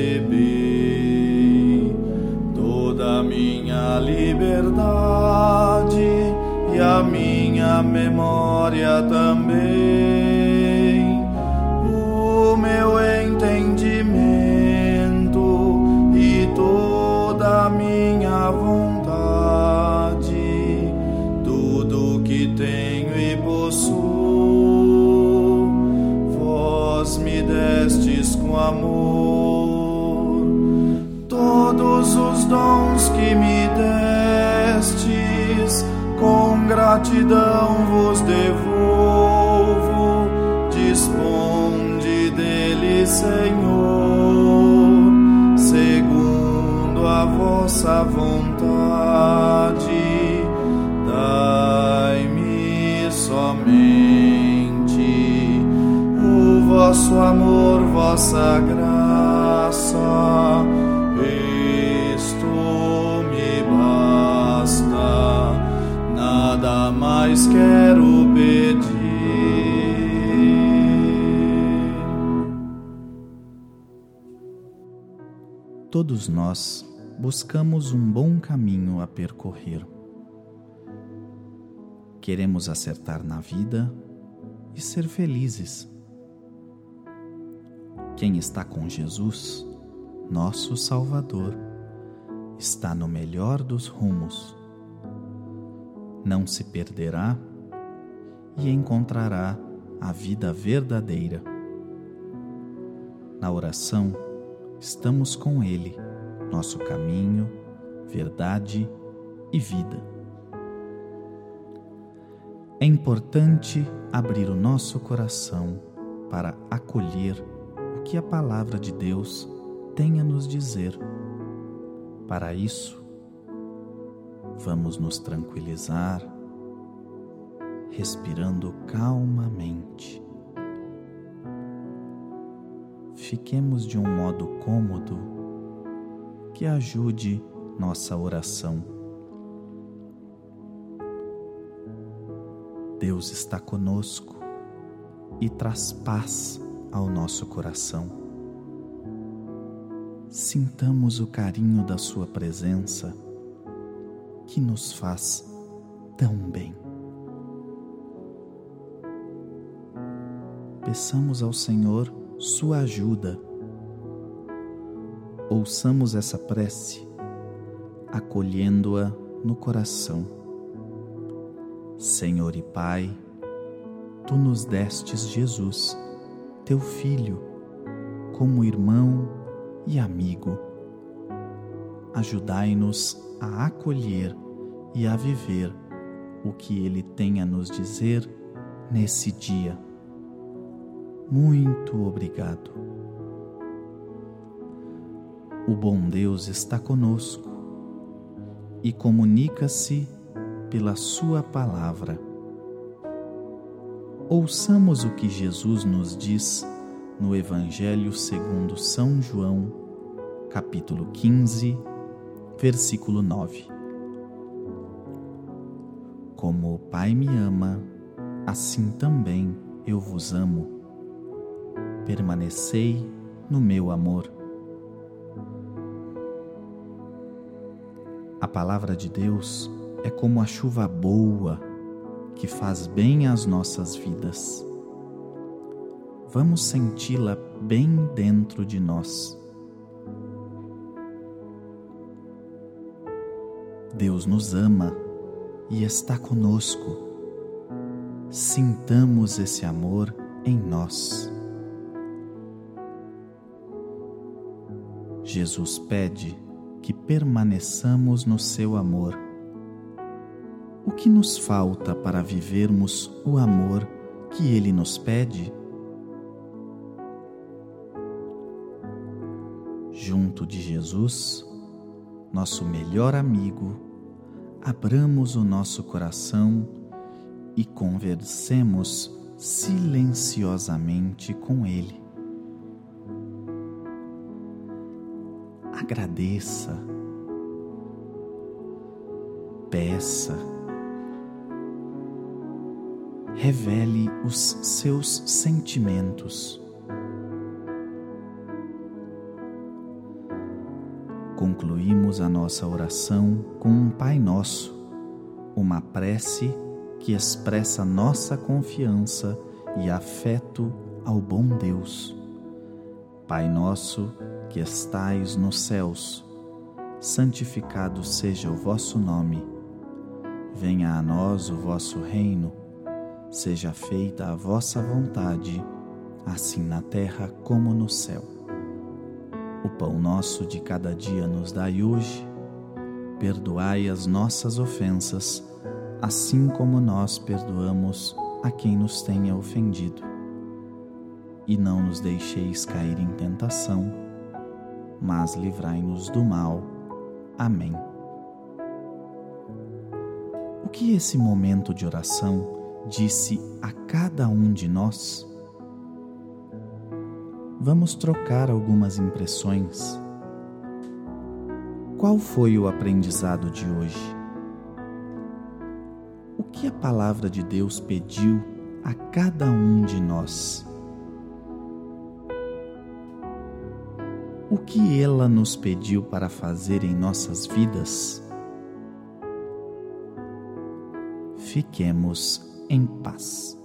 recebi toda a minha liberdade e a minha memória também, o meu entendimento e toda a minha vontade, tudo que tenho e possuo, vós me destes com amor. Gratidão vos devolvo, disponde dele, Senhor, segundo a vossa vontade, quero pedir. Todos nós buscamos um bom caminho a percorrer. Queremos acertar na vida e ser felizes. Quem está com Jesus, nosso Salvador, está no melhor dos rumos não se perderá e encontrará a vida verdadeira. Na oração, estamos com Ele, nosso caminho, verdade e vida. É importante abrir o nosso coração para acolher o que a palavra de Deus tem a nos dizer. Para isso, Vamos nos tranquilizar, respirando calmamente. Fiquemos de um modo cômodo que ajude nossa oração. Deus está conosco e traz paz ao nosso coração. Sintamos o carinho da Sua presença que nos faz tão bem. Peçamos ao Senhor sua ajuda. Ouçamos essa prece, acolhendo-a no coração. Senhor e Pai, tu nos destes Jesus, teu Filho, como irmão e amigo. Ajudai-nos a acolher e a viver o que Ele tem a nos dizer nesse dia. Muito obrigado. O bom Deus está conosco e comunica-se pela Sua palavra. Ouçamos o que Jesus nos diz no Evangelho segundo São João, capítulo 15, versículo 9. Como o Pai me ama, assim também eu vos amo. Permanecei no meu amor. A palavra de Deus é como a chuva boa que faz bem às nossas vidas. Vamos senti-la bem dentro de nós Deus nos ama e está conosco. Sintamos esse amor em nós. Jesus pede que permaneçamos no seu amor. O que nos falta para vivermos o amor que ele nos pede? Junto de Jesus, nosso melhor amigo, abramos o nosso coração e conversemos silenciosamente com Ele. Agradeça, peça, revele os seus sentimentos. Concluímos a nossa oração com um Pai Nosso, uma prece que expressa nossa confiança e afeto ao bom Deus. Pai nosso que estais nos céus, santificado seja o vosso nome. Venha a nós o vosso reino. Seja feita a vossa vontade, assim na terra como no céu. Pão nosso de cada dia nos dai hoje. Perdoai as nossas ofensas, assim como nós perdoamos a quem nos tenha ofendido. E não nos deixeis cair em tentação, mas livrai-nos do mal. Amém. O que esse momento de oração disse a cada um de nós? Vamos trocar algumas impressões. Qual foi o aprendizado de hoje? O que a palavra de Deus pediu a cada um de nós? O que ela nos pediu para fazer em nossas vidas? Fiquemos em paz.